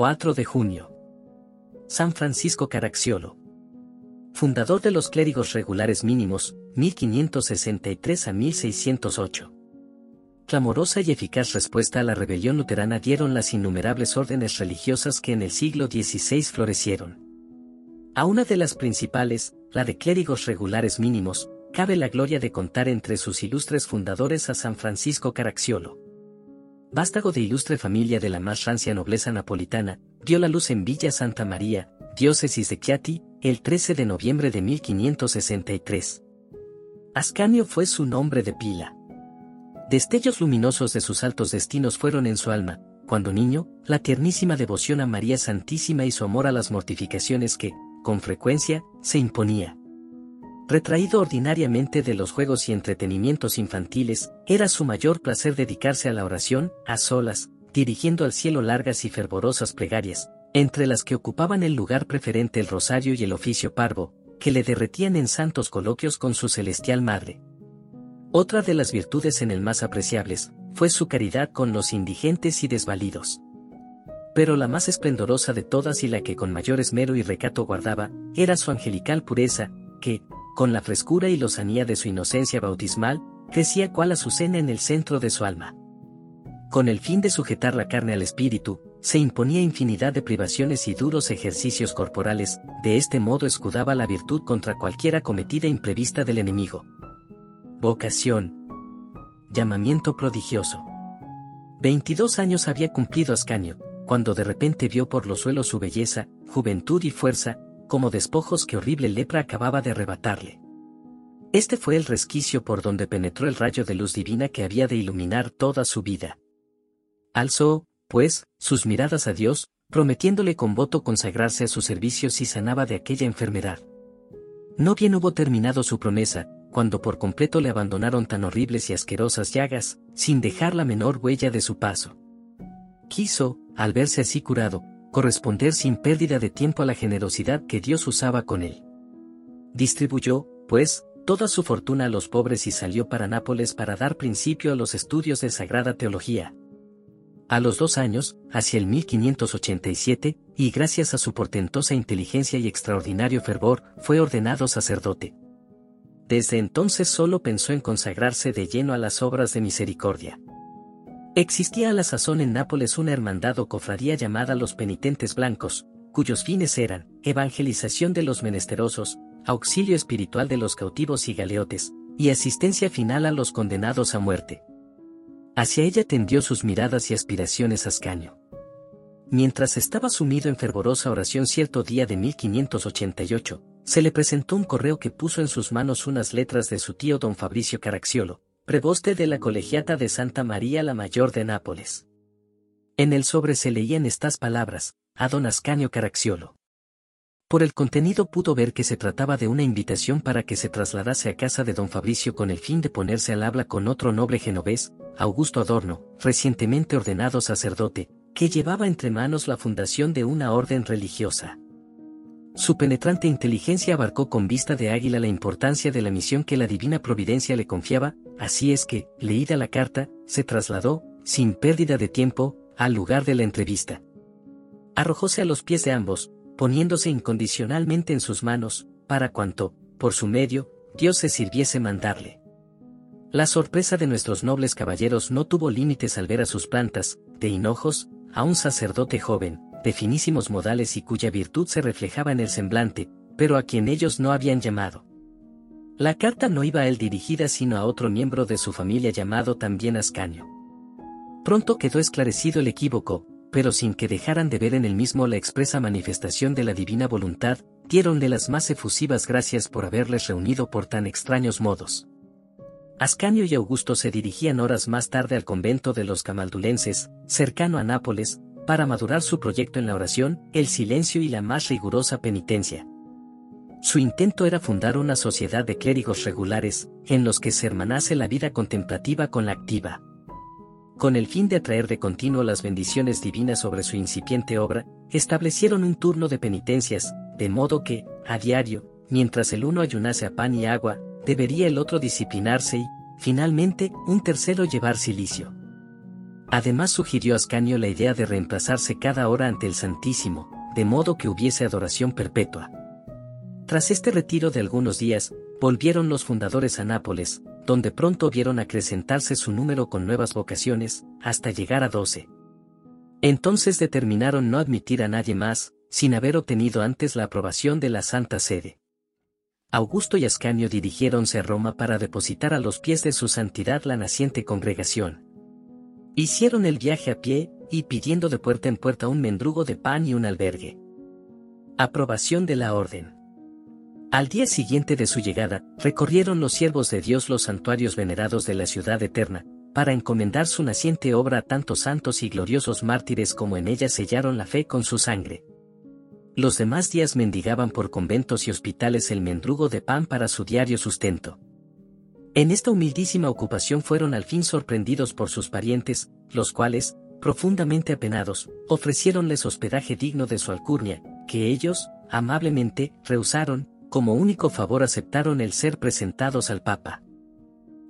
4 de junio. San Francisco Caracciolo. Fundador de los clérigos regulares mínimos, 1563 a 1608. Clamorosa y eficaz respuesta a la rebelión luterana dieron las innumerables órdenes religiosas que en el siglo XVI florecieron. A una de las principales, la de clérigos regulares mínimos, cabe la gloria de contar entre sus ilustres fundadores a San Francisco Caracciolo. Vástago de ilustre familia de la más rancia nobleza napolitana, dio la luz en Villa Santa María, diócesis de Chiati, el 13 de noviembre de 1563. Ascanio fue su nombre de pila. Destellos luminosos de sus altos destinos fueron en su alma, cuando niño, la tiernísima devoción a María Santísima y su amor a las mortificaciones que, con frecuencia, se imponía. Retraído ordinariamente de los juegos y entretenimientos infantiles, era su mayor placer dedicarse a la oración, a solas, dirigiendo al cielo largas y fervorosas plegarias, entre las que ocupaban el lugar preferente el rosario y el oficio parvo, que le derretían en santos coloquios con su celestial madre. Otra de las virtudes en el más apreciables, fue su caridad con los indigentes y desvalidos. Pero la más esplendorosa de todas y la que con mayor esmero y recato guardaba, era su angelical pureza, que, con la frescura y lozanía de su inocencia bautismal, crecía cual azucena en el centro de su alma. Con el fin de sujetar la carne al espíritu, se imponía infinidad de privaciones y duros ejercicios corporales, de este modo escudaba la virtud contra cualquier acometida imprevista del enemigo. Vocación. Llamamiento prodigioso. 22 años había cumplido Ascanio, cuando de repente vio por los suelos su belleza, juventud y fuerza, como despojos que horrible lepra acababa de arrebatarle. Este fue el resquicio por donde penetró el rayo de luz divina que había de iluminar toda su vida. Alzó, pues, sus miradas a Dios, prometiéndole con voto consagrarse a su servicio si sanaba de aquella enfermedad. No bien hubo terminado su promesa, cuando por completo le abandonaron tan horribles y asquerosas llagas, sin dejar la menor huella de su paso. Quiso, al verse así curado, corresponder sin pérdida de tiempo a la generosidad que Dios usaba con él. Distribuyó, pues, toda su fortuna a los pobres y salió para Nápoles para dar principio a los estudios de Sagrada Teología. A los dos años, hacia el 1587, y gracias a su portentosa inteligencia y extraordinario fervor, fue ordenado sacerdote. Desde entonces solo pensó en consagrarse de lleno a las obras de misericordia. Existía a la sazón en Nápoles una hermandad o cofradía llamada los penitentes blancos, cuyos fines eran evangelización de los menesterosos, auxilio espiritual de los cautivos y galeotes, y asistencia final a los condenados a muerte. Hacia ella tendió sus miradas y aspiraciones Ascanio. Mientras estaba sumido en fervorosa oración cierto día de 1588, se le presentó un correo que puso en sus manos unas letras de su tío don Fabricio Caracciolo, preboste de la colegiata de Santa María la Mayor de Nápoles. En el sobre se leían estas palabras, a don Ascanio Caracciolo. Por el contenido pudo ver que se trataba de una invitación para que se trasladase a casa de don Fabricio con el fin de ponerse al habla con otro noble genovés, Augusto Adorno, recientemente ordenado sacerdote, que llevaba entre manos la fundación de una orden religiosa. Su penetrante inteligencia abarcó con vista de águila la importancia de la misión que la divina providencia le confiaba, así es que, leída la carta, se trasladó, sin pérdida de tiempo, al lugar de la entrevista. Arrojóse a los pies de ambos, poniéndose incondicionalmente en sus manos, para cuanto, por su medio, Dios se sirviese mandarle. La sorpresa de nuestros nobles caballeros no tuvo límites al ver a sus plantas, de hinojos, a un sacerdote joven, de finísimos modales y cuya virtud se reflejaba en el semblante, pero a quien ellos no habían llamado. La carta no iba a él dirigida sino a otro miembro de su familia llamado también Ascanio. Pronto quedó esclarecido el equívoco, pero sin que dejaran de ver en el mismo la expresa manifestación de la divina voluntad, dieronle las más efusivas gracias por haberles reunido por tan extraños modos. Ascanio y Augusto se dirigían horas más tarde al convento de los camaldulenses, cercano a Nápoles, para madurar su proyecto en la oración, el silencio y la más rigurosa penitencia. Su intento era fundar una sociedad de clérigos regulares, en los que se hermanase la vida contemplativa con la activa. Con el fin de atraer de continuo las bendiciones divinas sobre su incipiente obra, establecieron un turno de penitencias, de modo que, a diario, mientras el uno ayunase a pan y agua, debería el otro disciplinarse y, finalmente, un tercero llevar silicio. Además sugirió Ascanio la idea de reemplazarse cada hora ante el Santísimo, de modo que hubiese adoración perpetua. Tras este retiro de algunos días, volvieron los fundadores a Nápoles, donde pronto vieron acrecentarse su número con nuevas vocaciones, hasta llegar a doce. Entonces determinaron no admitir a nadie más, sin haber obtenido antes la aprobación de la Santa Sede. Augusto y Ascanio dirigiéronse a Roma para depositar a los pies de su santidad la naciente congregación. Hicieron el viaje a pie, y pidiendo de puerta en puerta un mendrugo de pan y un albergue. Aprobación de la orden. Al día siguiente de su llegada, recorrieron los siervos de Dios los santuarios venerados de la ciudad eterna, para encomendar su naciente obra a tantos santos y gloriosos mártires como en ella sellaron la fe con su sangre. Los demás días mendigaban por conventos y hospitales el mendrugo de pan para su diario sustento. En esta humildísima ocupación fueron al fin sorprendidos por sus parientes, los cuales, profundamente apenados, ofreciéronles hospedaje digno de su alcurnia, que ellos, amablemente, rehusaron, como único favor aceptaron el ser presentados al Papa.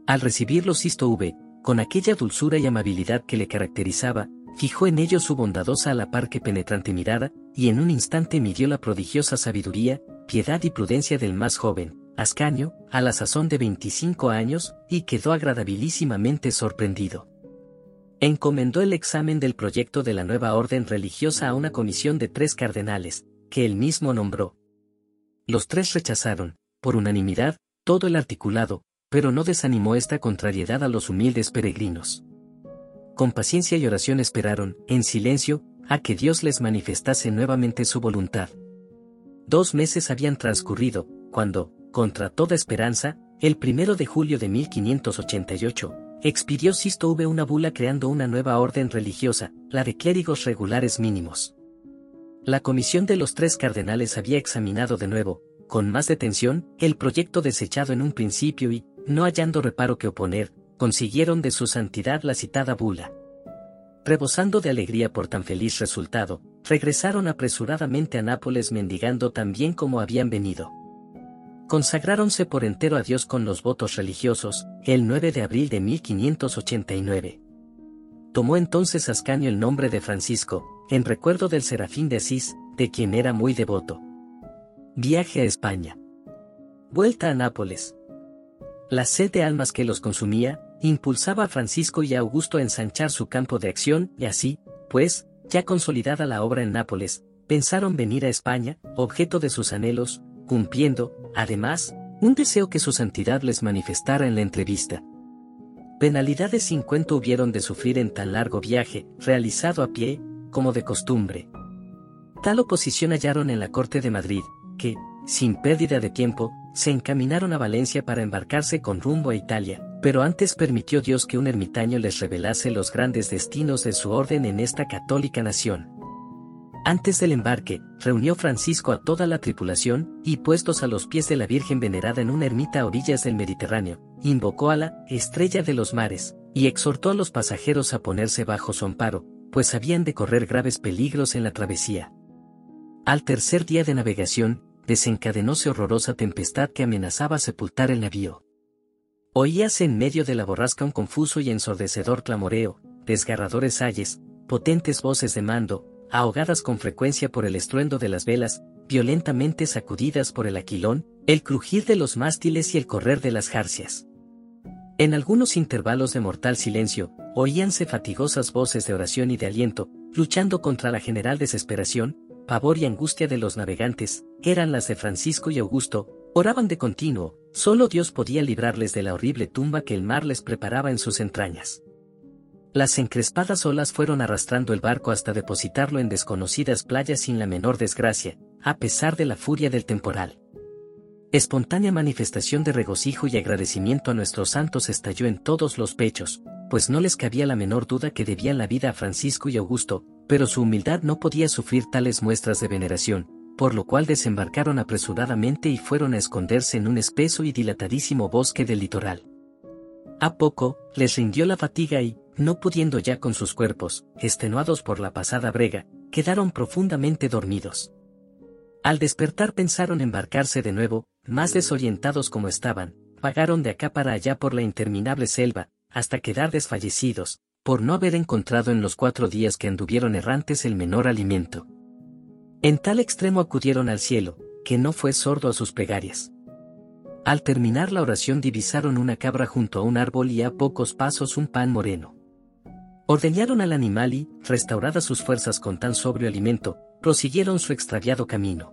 Al recibirlos Sisto V, con aquella dulzura y amabilidad que le caracterizaba, fijó en ellos su bondadosa a la par que penetrante mirada, y en un instante midió la prodigiosa sabiduría, piedad y prudencia del más joven, Ascanio, a la sazón de 25 años, y quedó agradabilísimamente sorprendido. Encomendó el examen del proyecto de la nueva orden religiosa a una comisión de tres cardenales, que él mismo nombró. Los tres rechazaron, por unanimidad, todo el articulado, pero no desanimó esta contrariedad a los humildes peregrinos. Con paciencia y oración esperaron, en silencio, a que Dios les manifestase nuevamente su voluntad. Dos meses habían transcurrido, cuando, contra toda esperanza, el primero de julio de 1588, expidió Sisto V una bula creando una nueva orden religiosa, la de clérigos regulares mínimos. La comisión de los tres cardenales había examinado de nuevo, con más detención, el proyecto desechado en un principio y, no hallando reparo que oponer, consiguieron de su santidad la citada bula. Rebosando de alegría por tan feliz resultado, regresaron apresuradamente a Nápoles mendigando tan bien como habían venido. Consagráronse por entero a Dios con los votos religiosos, el 9 de abril de 1589. Tomó entonces Ascanio el nombre de Francisco, en recuerdo del Serafín de Asís, de quien era muy devoto. Viaje a España. Vuelta a Nápoles. La sed de almas que los consumía, impulsaba a Francisco y a Augusto a ensanchar su campo de acción, y así, pues, ya consolidada la obra en Nápoles, pensaron venir a España, objeto de sus anhelos, cumpliendo, además, un deseo que su santidad les manifestara en la entrevista. Penalidades sin cuento hubieron de sufrir en tan largo viaje, realizado a pie, como de costumbre. Tal oposición hallaron en la corte de Madrid, que, sin pérdida de tiempo, se encaminaron a Valencia para embarcarse con rumbo a Italia, pero antes permitió Dios que un ermitaño les revelase los grandes destinos de su orden en esta católica nación. Antes del embarque, reunió Francisco a toda la tripulación, y puestos a los pies de la Virgen venerada en una ermita a orillas del Mediterráneo, invocó a la Estrella de los Mares, y exhortó a los pasajeros a ponerse bajo su amparo, pues habían de correr graves peligros en la travesía. Al tercer día de navegación, desencadenóse horrorosa tempestad que amenazaba sepultar el navío. Oíase en medio de la borrasca un confuso y ensordecedor clamoreo, desgarradores ayes, potentes voces de mando, ahogadas con frecuencia por el estruendo de las velas, violentamente sacudidas por el aquilón, el crujir de los mástiles y el correr de las jarcias. En algunos intervalos de mortal silencio, oíanse fatigosas voces de oración y de aliento, luchando contra la general desesperación, pavor y angustia de los navegantes, eran las de Francisco y Augusto, oraban de continuo, solo Dios podía librarles de la horrible tumba que el mar les preparaba en sus entrañas. Las encrespadas olas fueron arrastrando el barco hasta depositarlo en desconocidas playas sin la menor desgracia, a pesar de la furia del temporal. Espontánea manifestación de regocijo y agradecimiento a nuestros santos estalló en todos los pechos, pues no les cabía la menor duda que debían la vida a Francisco y Augusto, pero su humildad no podía sufrir tales muestras de veneración, por lo cual desembarcaron apresuradamente y fueron a esconderse en un espeso y dilatadísimo bosque del litoral. A poco, les rindió la fatiga y, no pudiendo ya con sus cuerpos, extenuados por la pasada brega, quedaron profundamente dormidos. Al despertar pensaron embarcarse de nuevo, más desorientados como estaban, vagaron de acá para allá por la interminable selva, hasta quedar desfallecidos, por no haber encontrado en los cuatro días que anduvieron errantes el menor alimento. En tal extremo acudieron al cielo, que no fue sordo a sus plegarias. Al terminar la oración divisaron una cabra junto a un árbol y a pocos pasos un pan moreno. Ordeñaron al animal y, restauradas sus fuerzas con tan sobrio alimento, prosiguieron su extraviado camino.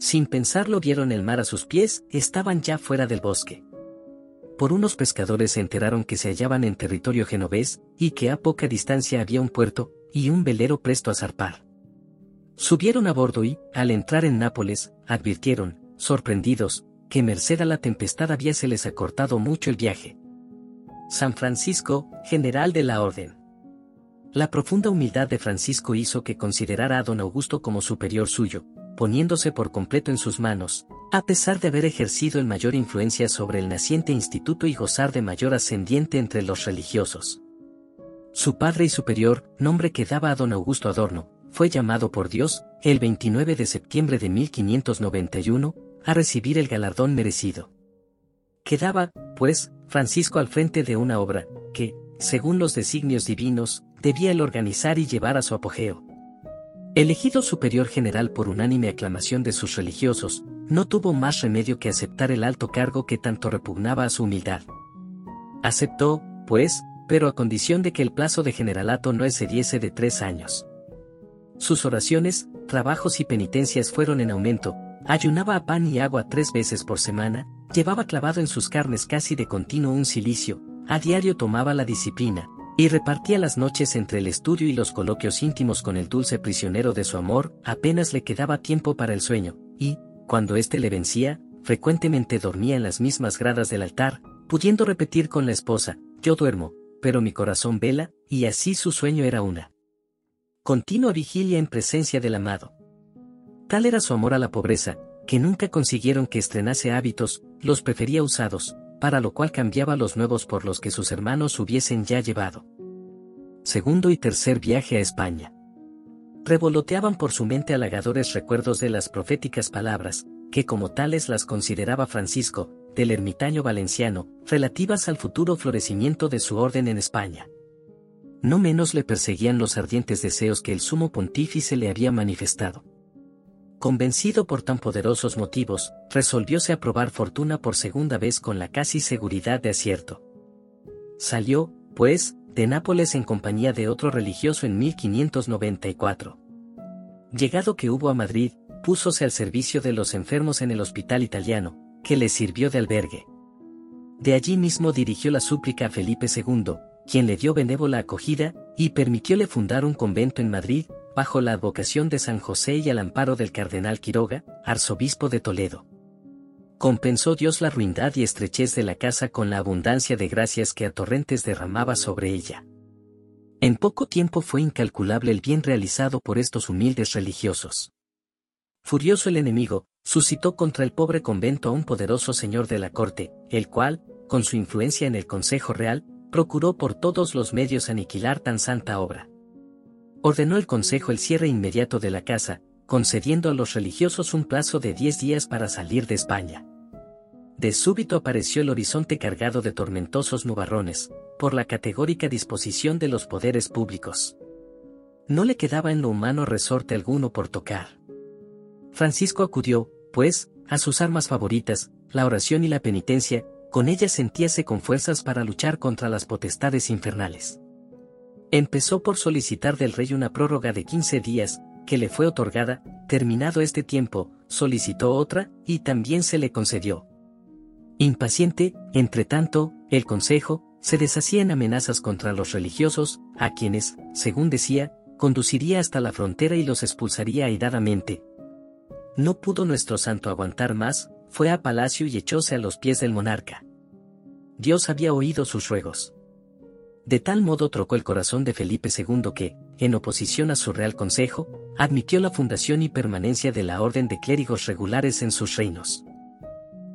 Sin pensarlo vieron el mar a sus pies, estaban ya fuera del bosque. Por unos pescadores se enteraron que se hallaban en territorio genovés, y que a poca distancia había un puerto, y un velero presto a zarpar. Subieron a bordo y, al entrar en Nápoles, advirtieron, sorprendidos, que merced a la tempestad había se les acortado mucho el viaje. San Francisco, general de la orden. La profunda humildad de Francisco hizo que considerara a don Augusto como superior suyo, poniéndose por completo en sus manos, a pesar de haber ejercido el mayor influencia sobre el naciente instituto y gozar de mayor ascendiente entre los religiosos. Su padre y superior, nombre que daba a don Augusto Adorno, fue llamado por Dios, el 29 de septiembre de 1591, a recibir el galardón merecido. Quedaba, pues, Francisco al frente de una obra, que, según los designios divinos, debía el organizar y llevar a su apogeo. Elegido superior general por unánime aclamación de sus religiosos, no tuvo más remedio que aceptar el alto cargo que tanto repugnaba a su humildad. Aceptó, pues, pero a condición de que el plazo de generalato no excediese de tres años. Sus oraciones, trabajos y penitencias fueron en aumento, ayunaba a pan y agua tres veces por semana, llevaba clavado en sus carnes casi de continuo un silicio, a diario tomaba la disciplina, y repartía las noches entre el estudio y los coloquios íntimos con el dulce prisionero de su amor, apenas le quedaba tiempo para el sueño, y, cuando éste le vencía, frecuentemente dormía en las mismas gradas del altar, pudiendo repetir con la esposa, yo duermo, pero mi corazón vela, y así su sueño era una continua vigilia en presencia del amado. Tal era su amor a la pobreza, que nunca consiguieron que estrenase hábitos, los prefería usados, para lo cual cambiaba los nuevos por los que sus hermanos hubiesen ya llevado. Segundo y tercer viaje a España. Revoloteaban por su mente halagadores recuerdos de las proféticas palabras, que como tales las consideraba Francisco, del ermitaño valenciano, relativas al futuro florecimiento de su orden en España no menos le perseguían los ardientes deseos que el sumo pontífice le había manifestado. Convencido por tan poderosos motivos, resolvióse a probar fortuna por segunda vez con la casi seguridad de acierto. Salió, pues, de Nápoles en compañía de otro religioso en 1594. Llegado que hubo a Madrid, púsose al servicio de los enfermos en el hospital italiano, que le sirvió de albergue. De allí mismo dirigió la súplica a Felipe II, quien le dio benévola acogida, y permitióle fundar un convento en Madrid, bajo la advocación de San José y al amparo del cardenal Quiroga, arzobispo de Toledo. Compensó Dios la ruindad y estrechez de la casa con la abundancia de gracias que a torrentes derramaba sobre ella. En poco tiempo fue incalculable el bien realizado por estos humildes religiosos. Furioso el enemigo, suscitó contra el pobre convento a un poderoso señor de la corte, el cual, con su influencia en el Consejo Real, procuró por todos los medios aniquilar tan santa obra. Ordenó el consejo el cierre inmediato de la casa, concediendo a los religiosos un plazo de diez días para salir de España. De súbito apareció el horizonte cargado de tormentosos nubarrones, por la categórica disposición de los poderes públicos. No le quedaba en lo humano resorte alguno por tocar. Francisco acudió, pues, a sus armas favoritas, la oración y la penitencia, con ella sentíase con fuerzas para luchar contra las potestades infernales. Empezó por solicitar del rey una prórroga de 15 días, que le fue otorgada, terminado este tiempo, solicitó otra, y también se le concedió. Impaciente, entre tanto, el consejo, se deshacía en amenazas contra los religiosos, a quienes, según decía, conduciría hasta la frontera y los expulsaría airadamente. No pudo nuestro santo aguantar más, fue a palacio y echóse a los pies del monarca. Dios había oído sus ruegos. De tal modo trocó el corazón de Felipe II que, en oposición a su real consejo, admitió la fundación y permanencia de la orden de clérigos regulares en sus reinos.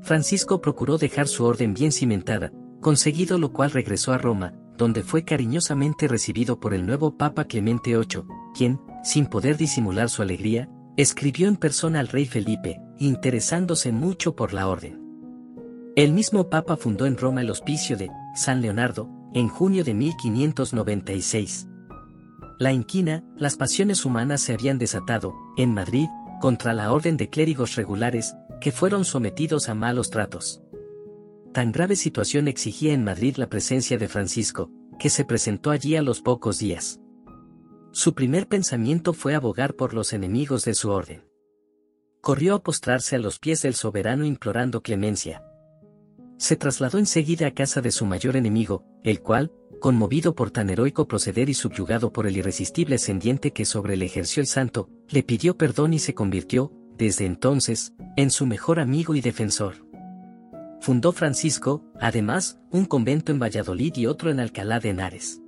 Francisco procuró dejar su orden bien cimentada, conseguido lo cual regresó a Roma, donde fue cariñosamente recibido por el nuevo Papa Clemente VIII, quien, sin poder disimular su alegría, escribió en persona al rey Felipe, interesándose mucho por la orden. El mismo Papa fundó en Roma el hospicio de San Leonardo, en junio de 1596. La inquina, las pasiones humanas se habían desatado, en Madrid, contra la orden de clérigos regulares, que fueron sometidos a malos tratos. Tan grave situación exigía en Madrid la presencia de Francisco, que se presentó allí a los pocos días. Su primer pensamiento fue abogar por los enemigos de su orden. Corrió a postrarse a los pies del soberano implorando clemencia. Se trasladó enseguida a casa de su mayor enemigo, el cual, conmovido por tan heroico proceder y subyugado por el irresistible ascendiente que sobre él ejerció el santo, le pidió perdón y se convirtió, desde entonces, en su mejor amigo y defensor. Fundó Francisco, además, un convento en Valladolid y otro en Alcalá de Henares.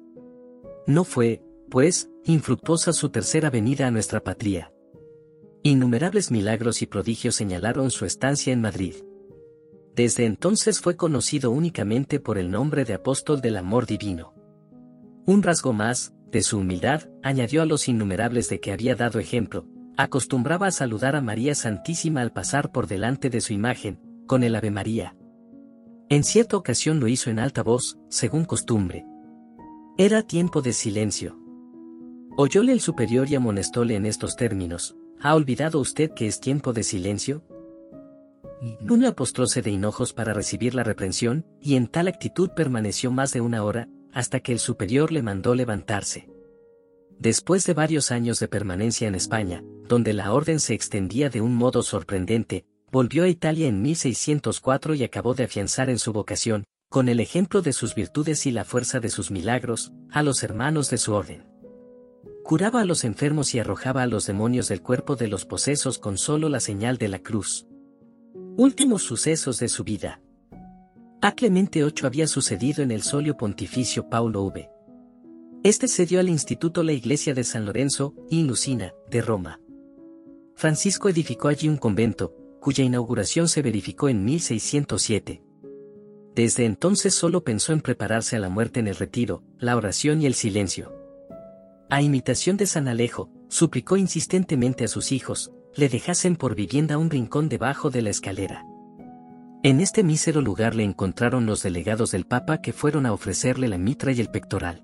No fue, pues, infructuosa su tercera venida a nuestra patria. Innumerables milagros y prodigios señalaron su estancia en Madrid. Desde entonces fue conocido únicamente por el nombre de apóstol del amor divino. Un rasgo más, de su humildad, añadió a los innumerables de que había dado ejemplo, acostumbraba a saludar a María Santísima al pasar por delante de su imagen, con el Ave María. En cierta ocasión lo hizo en alta voz, según costumbre. Era tiempo de silencio. Oyóle el superior y amonestóle en estos términos, ¿ha olvidado usted que es tiempo de silencio? Nuno apostróse de hinojos para recibir la reprensión, y en tal actitud permaneció más de una hora, hasta que el superior le mandó levantarse. Después de varios años de permanencia en España, donde la orden se extendía de un modo sorprendente, volvió a Italia en 1604 y acabó de afianzar en su vocación, con el ejemplo de sus virtudes y la fuerza de sus milagros, a los hermanos de su orden. Curaba a los enfermos y arrojaba a los demonios del cuerpo de los posesos con solo la señal de la cruz. Últimos sucesos de su vida. A Clemente VIII había sucedido en el solio pontificio Paulo V. Este cedió al instituto la iglesia de San Lorenzo y Lucina, de Roma. Francisco edificó allí un convento, cuya inauguración se verificó en 1607. Desde entonces solo pensó en prepararse a la muerte en el retiro, la oración y el silencio. A imitación de San Alejo, suplicó insistentemente a sus hijos, le dejasen por vivienda un rincón debajo de la escalera. En este mísero lugar le encontraron los delegados del Papa que fueron a ofrecerle la mitra y el pectoral.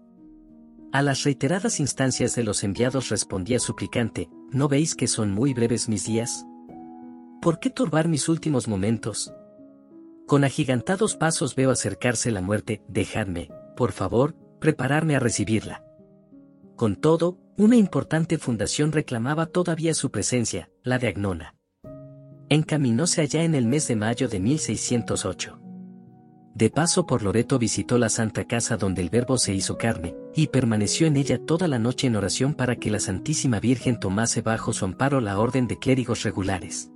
A las reiteradas instancias de los enviados respondía suplicante, ¿no veis que son muy breves mis días? ¿Por qué turbar mis últimos momentos? Con agigantados pasos veo acercarse la muerte, dejadme, por favor, prepararme a recibirla. Con todo, una importante fundación reclamaba todavía su presencia, la de Agnona. Encaminóse allá en el mes de mayo de 1608. De paso por Loreto visitó la Santa Casa donde el Verbo se hizo carne, y permaneció en ella toda la noche en oración para que la Santísima Virgen tomase bajo su amparo la orden de clérigos regulares.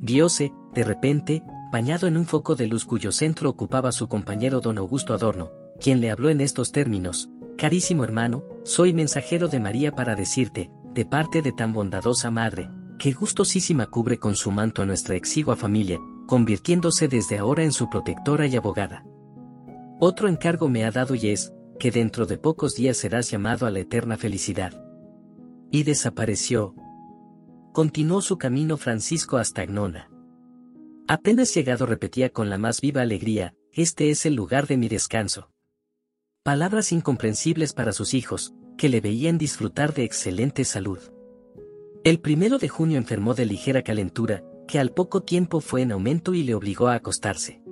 Viose, de repente, bañado en un foco de luz cuyo centro ocupaba su compañero don Augusto Adorno, quien le habló en estos términos, Carísimo hermano, soy mensajero de María para decirte, de parte de tan bondadosa madre, que gustosísima cubre con su manto a nuestra exigua familia, convirtiéndose desde ahora en su protectora y abogada. Otro encargo me ha dado y es, que dentro de pocos días serás llamado a la eterna felicidad. Y desapareció. Continuó su camino Francisco hasta Agnona. Apenas llegado repetía con la más viva alegría, este es el lugar de mi descanso. Palabras incomprensibles para sus hijos, que le veían disfrutar de excelente salud. El primero de junio enfermó de ligera calentura, que al poco tiempo fue en aumento y le obligó a acostarse.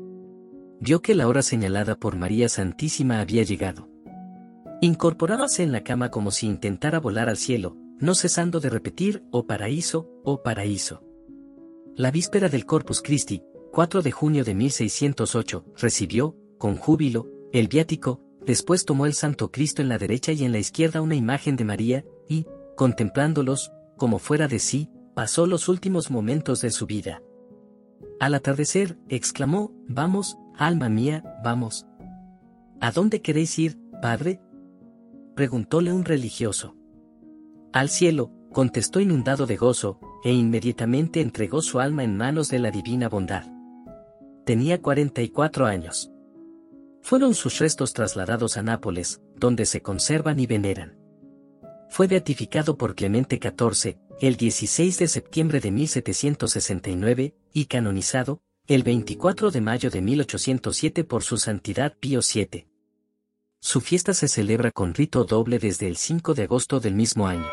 Vio que la hora señalada por María Santísima había llegado. Incorporábase en la cama como si intentara volar al cielo, no cesando de repetir, oh paraíso, oh paraíso. La víspera del Corpus Christi, 4 de junio de 1608, recibió, con júbilo, el viático, Después tomó el Santo Cristo en la derecha y en la izquierda una imagen de María, y, contemplándolos, como fuera de sí, pasó los últimos momentos de su vida. Al atardecer, exclamó, Vamos, alma mía, vamos. ¿A dónde queréis ir, Padre? preguntóle un religioso. Al cielo, contestó inundado de gozo, e inmediatamente entregó su alma en manos de la divina bondad. Tenía 44 años. Fueron sus restos trasladados a Nápoles, donde se conservan y veneran. Fue beatificado por Clemente XIV, el 16 de septiembre de 1769, y canonizado, el 24 de mayo de 1807 por su santidad Pío VII. Su fiesta se celebra con rito doble desde el 5 de agosto del mismo año.